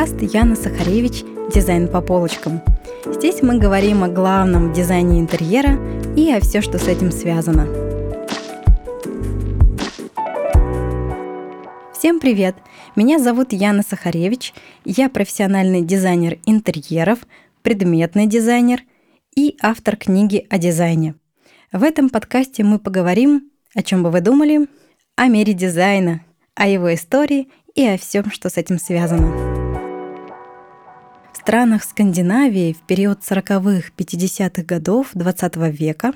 подкаст Яна Сахаревич «Дизайн по полочкам». Здесь мы говорим о главном дизайне интерьера и о все, что с этим связано. Всем привет! Меня зовут Яна Сахаревич. Я профессиональный дизайнер интерьеров, предметный дизайнер и автор книги о дизайне. В этом подкасте мы поговорим, о чем бы вы думали, о мире дизайна, о его истории и о всем, что с этим связано. Странах Скандинавии в период 40-х, 50-х годов XX века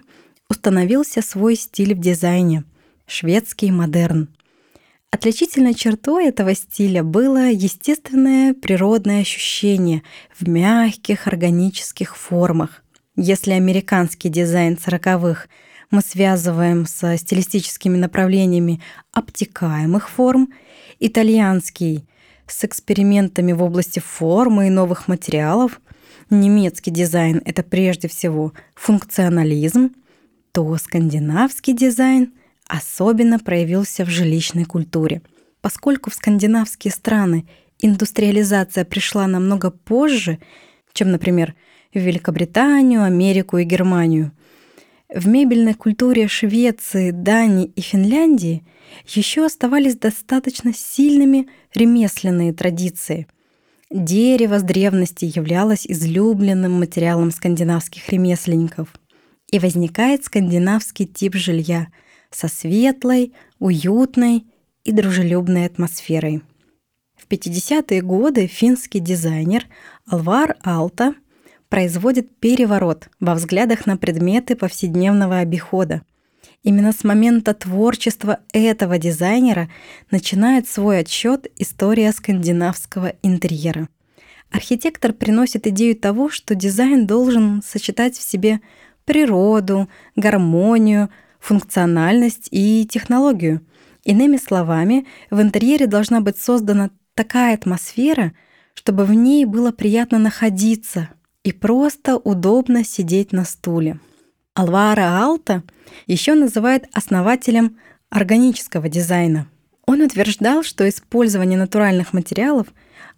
установился свой стиль в дизайне — шведский модерн. Отличительной чертой этого стиля было естественное природное ощущение в мягких органических формах. Если американский дизайн 40-х мы связываем со стилистическими направлениями обтекаемых форм, итальянский с экспериментами в области формы и новых материалов, немецкий дизайн — это прежде всего функционализм, то скандинавский дизайн особенно проявился в жилищной культуре. Поскольку в скандинавские страны индустриализация пришла намного позже, чем, например, в Великобританию, Америку и Германию — в мебельной культуре Швеции, Дании и Финляндии еще оставались достаточно сильными ремесленные традиции. Дерево с древности являлось излюбленным материалом скандинавских ремесленников. И возникает скандинавский тип жилья со светлой, уютной и дружелюбной атмосферой. В 50-е годы финский дизайнер Алвар Алта – производит переворот во взглядах на предметы повседневного обихода. Именно с момента творчества этого дизайнера начинает свой отсчет история скандинавского интерьера. Архитектор приносит идею того, что дизайн должен сочетать в себе природу, гармонию, функциональность и технологию. Иными словами, в интерьере должна быть создана такая атмосфера, чтобы в ней было приятно находиться, и просто удобно сидеть на стуле. Алвара Алта еще называют основателем органического дизайна. Он утверждал, что использование натуральных материалов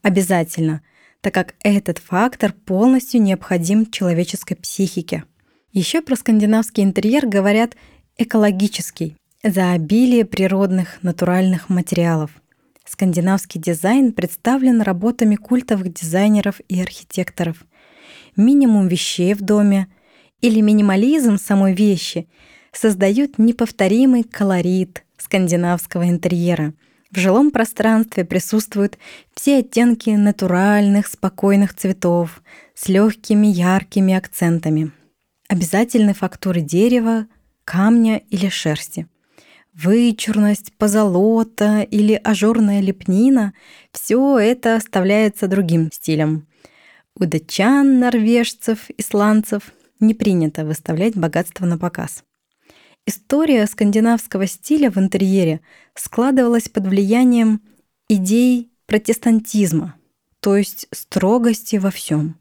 обязательно, так как этот фактор полностью необходим человеческой психике. Еще про скандинавский интерьер говорят экологический, за обилие природных натуральных материалов. Скандинавский дизайн представлен работами культовых дизайнеров и архитекторов – минимум вещей в доме или минимализм самой вещи создают неповторимый колорит скандинавского интерьера. В жилом пространстве присутствуют все оттенки натуральных, спокойных цветов с легкими яркими акцентами. Обязательны фактуры дерева, камня или шерсти. Вычурность, позолота или ажурная лепнина — все это оставляется другим стилем. У датчан, норвежцев, исландцев не принято выставлять богатство на показ. История скандинавского стиля в интерьере складывалась под влиянием идей протестантизма, то есть строгости во всем.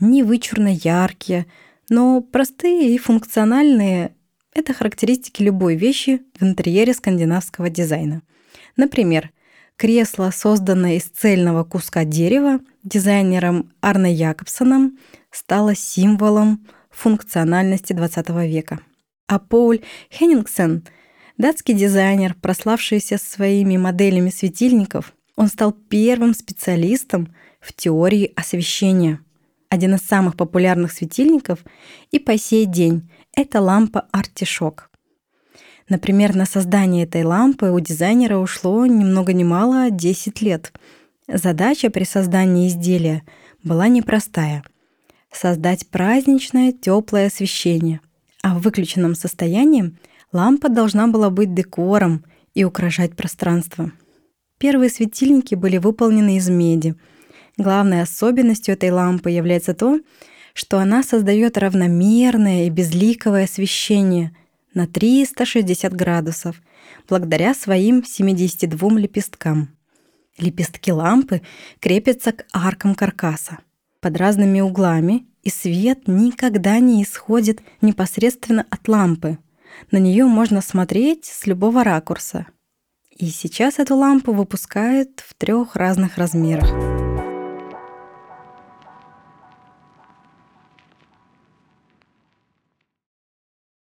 Не вычурно яркие, но простые и функциональные — это характеристики любой вещи в интерьере скандинавского дизайна. Например, Кресло, созданное из цельного куска дерева дизайнером Арне Якобсоном, стало символом функциональности XX века. А Поль Хеннингсен, датский дизайнер, прославшийся своими моделями светильников, он стал первым специалистом в теории освещения. Один из самых популярных светильников и по сей день — это лампа артишок. Например, на создание этой лампы у дизайнера ушло ни много ни мало 10 лет. Задача при создании изделия была непростая — создать праздничное теплое освещение, а в выключенном состоянии лампа должна была быть декором и украшать пространство. Первые светильники были выполнены из меди. Главной особенностью этой лампы является то, что она создает равномерное и безликовое освещение — на 360 градусов благодаря своим 72 лепесткам. Лепестки лампы крепятся к аркам каркаса под разными углами, и свет никогда не исходит непосредственно от лампы. На нее можно смотреть с любого ракурса. И сейчас эту лампу выпускают в трех разных размерах.